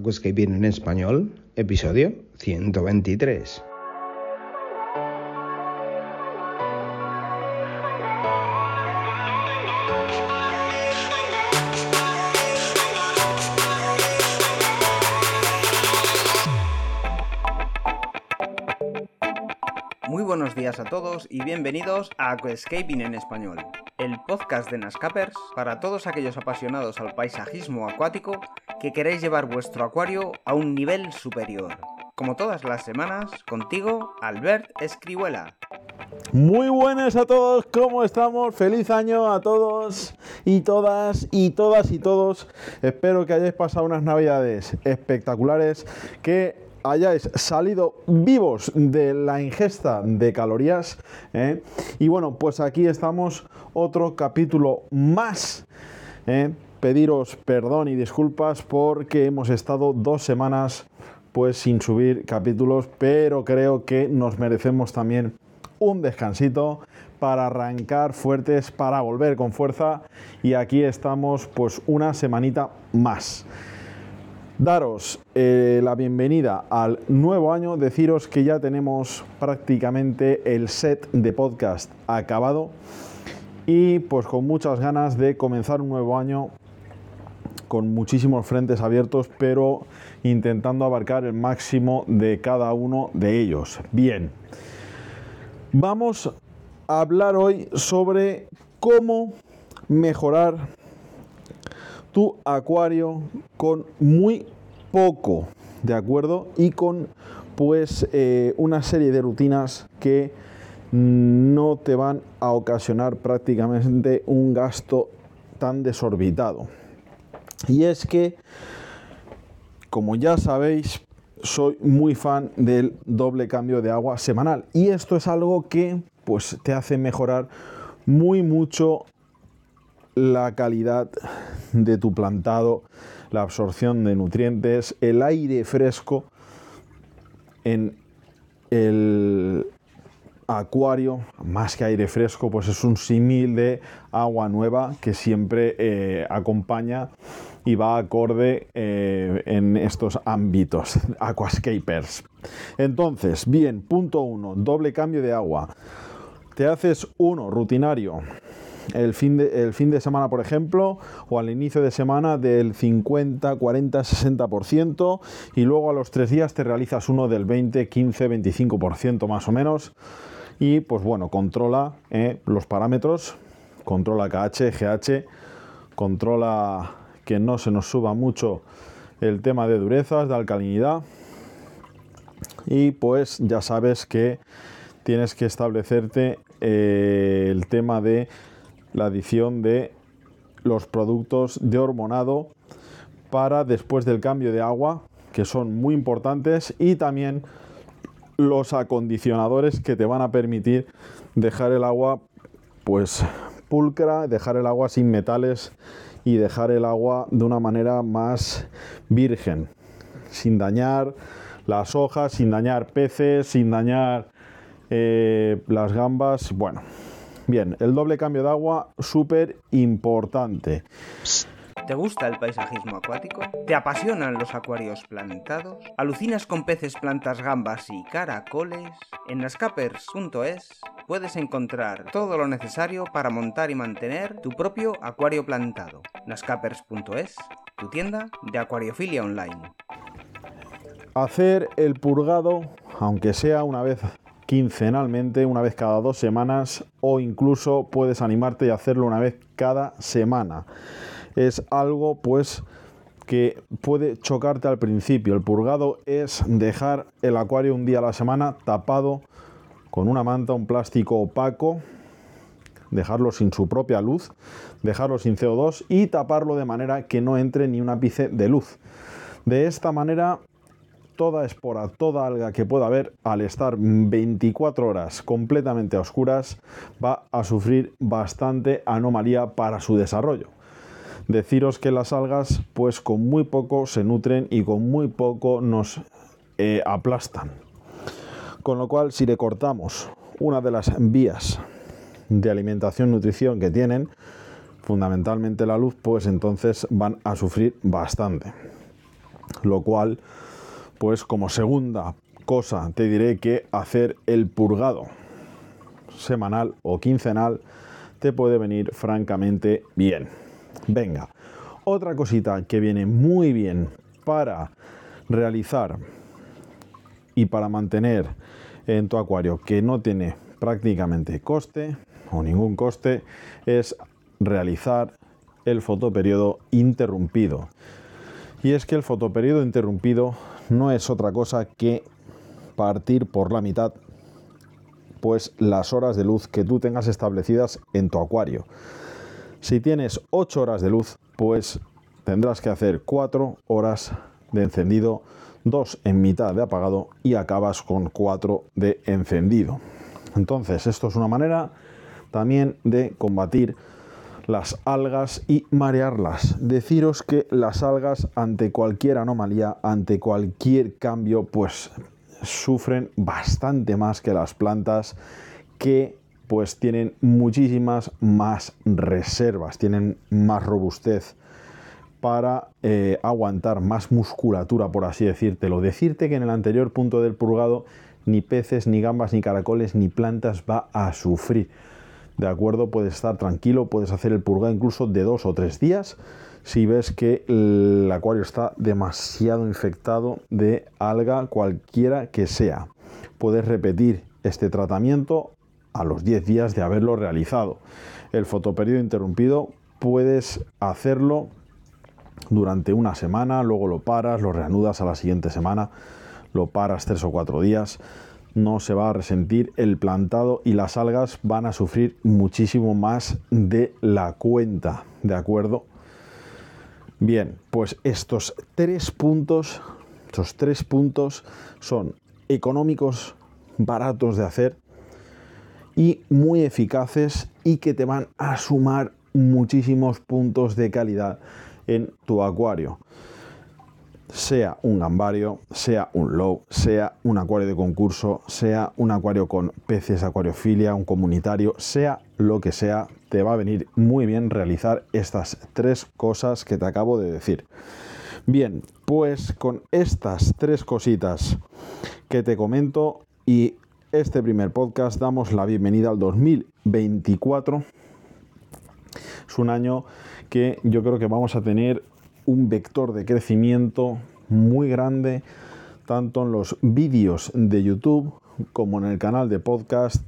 En español, episodio 123. Muy buenos días a todos y bienvenidos a Aquascaping en español, el podcast de Nascapers para todos aquellos apasionados al paisajismo acuático que queréis llevar vuestro acuario a un nivel superior. Como todas las semanas, contigo, Albert Escribuela. Muy buenas a todos, ¿cómo estamos? Feliz año a todos y todas y todas y todos. Espero que hayáis pasado unas navidades espectaculares, que hayáis salido vivos de la ingesta de calorías. ¿eh? Y bueno, pues aquí estamos, otro capítulo más. ¿eh? Pediros perdón y disculpas porque hemos estado dos semanas pues sin subir capítulos, pero creo que nos merecemos también un descansito para arrancar fuertes, para volver con fuerza. Y aquí estamos pues una semanita más. Daros eh, la bienvenida al nuevo año, deciros que ya tenemos prácticamente el set de podcast acabado. Y pues con muchas ganas de comenzar un nuevo año con muchísimos frentes abiertos, pero intentando abarcar el máximo de cada uno de ellos. Bien, vamos a hablar hoy sobre cómo mejorar tu acuario con muy poco, ¿de acuerdo? Y con pues eh, una serie de rutinas que no te van a ocasionar prácticamente un gasto tan desorbitado. Y es que, como ya sabéis, soy muy fan del doble cambio de agua semanal. Y esto es algo que pues, te hace mejorar muy mucho la calidad de tu plantado, la absorción de nutrientes, el aire fresco en el acuario, más que aire fresco, pues es un símil de agua nueva que siempre eh, acompaña y va acorde eh, en estos ámbitos, aquascapers. Entonces, bien, punto uno, doble cambio de agua. Te haces uno rutinario el fin, de, el fin de semana, por ejemplo, o al inicio de semana del 50, 40, 60%, y luego a los tres días te realizas uno del 20, 15, 25% más o menos. Y pues bueno, controla eh, los parámetros, controla KH, GH, controla que no se nos suba mucho el tema de durezas, de alcalinidad. Y pues ya sabes que tienes que establecerte eh, el tema de la adición de los productos de hormonado para después del cambio de agua, que son muy importantes, y también los acondicionadores que te van a permitir dejar el agua pues pulcra, dejar el agua sin metales y dejar el agua de una manera más virgen, sin dañar las hojas, sin dañar peces, sin dañar eh, las gambas. Bueno, bien, el doble cambio de agua súper importante. ¿Te gusta el paisajismo acuático? ¿Te apasionan los acuarios plantados? ¿Alucinas con peces, plantas, gambas y caracoles? En nascapers.es puedes encontrar todo lo necesario para montar y mantener tu propio acuario plantado. nascapers.es, tu tienda de acuariofilia online. Hacer el purgado, aunque sea una vez quincenalmente, una vez cada dos semanas, o incluso puedes animarte y hacerlo una vez cada semana es algo pues que puede chocarte al principio. El purgado es dejar el acuario un día a la semana tapado con una manta, un plástico opaco, dejarlo sin su propia luz, dejarlo sin CO2 y taparlo de manera que no entre ni un ápice de luz. De esta manera, toda espora, toda alga que pueda haber, al estar 24 horas completamente a oscuras, va a sufrir bastante anomalía para su desarrollo. Deciros que las algas, pues con muy poco se nutren y con muy poco nos eh, aplastan. Con lo cual, si le cortamos una de las vías de alimentación, nutrición que tienen, fundamentalmente la luz, pues entonces van a sufrir bastante. Lo cual, pues como segunda cosa, te diré que hacer el purgado semanal o quincenal te puede venir francamente bien. Venga, otra cosita que viene muy bien para realizar y para mantener en tu acuario que no tiene prácticamente coste o ningún coste es realizar el fotoperiodo interrumpido. Y es que el fotoperiodo interrumpido no es otra cosa que partir por la mitad pues las horas de luz que tú tengas establecidas en tu acuario. Si tienes 8 horas de luz, pues tendrás que hacer 4 horas de encendido, 2 en mitad de apagado y acabas con 4 de encendido. Entonces, esto es una manera también de combatir las algas y marearlas. Deciros que las algas ante cualquier anomalía, ante cualquier cambio, pues sufren bastante más que las plantas que pues tienen muchísimas más reservas, tienen más robustez para eh, aguantar más musculatura, por así decírtelo. Decirte que en el anterior punto del purgado ni peces, ni gambas, ni caracoles, ni plantas va a sufrir. ¿De acuerdo? Puedes estar tranquilo, puedes hacer el purgado incluso de dos o tres días si ves que el acuario está demasiado infectado de alga cualquiera que sea. Puedes repetir este tratamiento a los 10 días de haberlo realizado. El fotoperiodo interrumpido puedes hacerlo durante una semana, luego lo paras, lo reanudas a la siguiente semana, lo paras tres o cuatro días, no se va a resentir el plantado y las algas van a sufrir muchísimo más de la cuenta, ¿de acuerdo? Bien, pues estos tres puntos, estos tres puntos son económicos, baratos de hacer y muy eficaces y que te van a sumar muchísimos puntos de calidad en tu acuario. Sea un gambario, sea un low, sea un acuario de concurso, sea un acuario con peces, acuariofilia, un comunitario, sea lo que sea, te va a venir muy bien realizar estas tres cosas que te acabo de decir. Bien, pues con estas tres cositas que te comento y este primer podcast damos la bienvenida al 2024. Es un año que yo creo que vamos a tener un vector de crecimiento muy grande, tanto en los vídeos de YouTube como en el canal de podcast.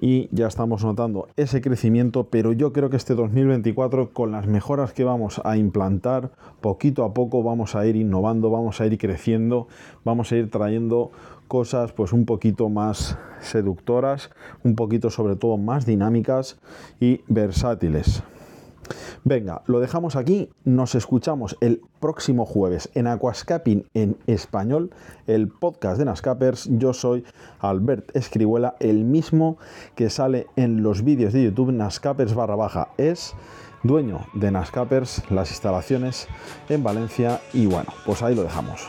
Y ya estamos notando ese crecimiento, pero yo creo que este 2024, con las mejoras que vamos a implantar, poquito a poco vamos a ir innovando, vamos a ir creciendo, vamos a ir trayendo cosas pues un poquito más seductoras, un poquito sobre todo más dinámicas y versátiles. Venga, lo dejamos aquí, nos escuchamos el próximo jueves en Aquascaping en español, el podcast de Nascapers. Yo soy Albert Escribuela, el mismo que sale en los vídeos de YouTube Nascapers barra baja. Es dueño de Nascapers, las instalaciones en Valencia y bueno, pues ahí lo dejamos.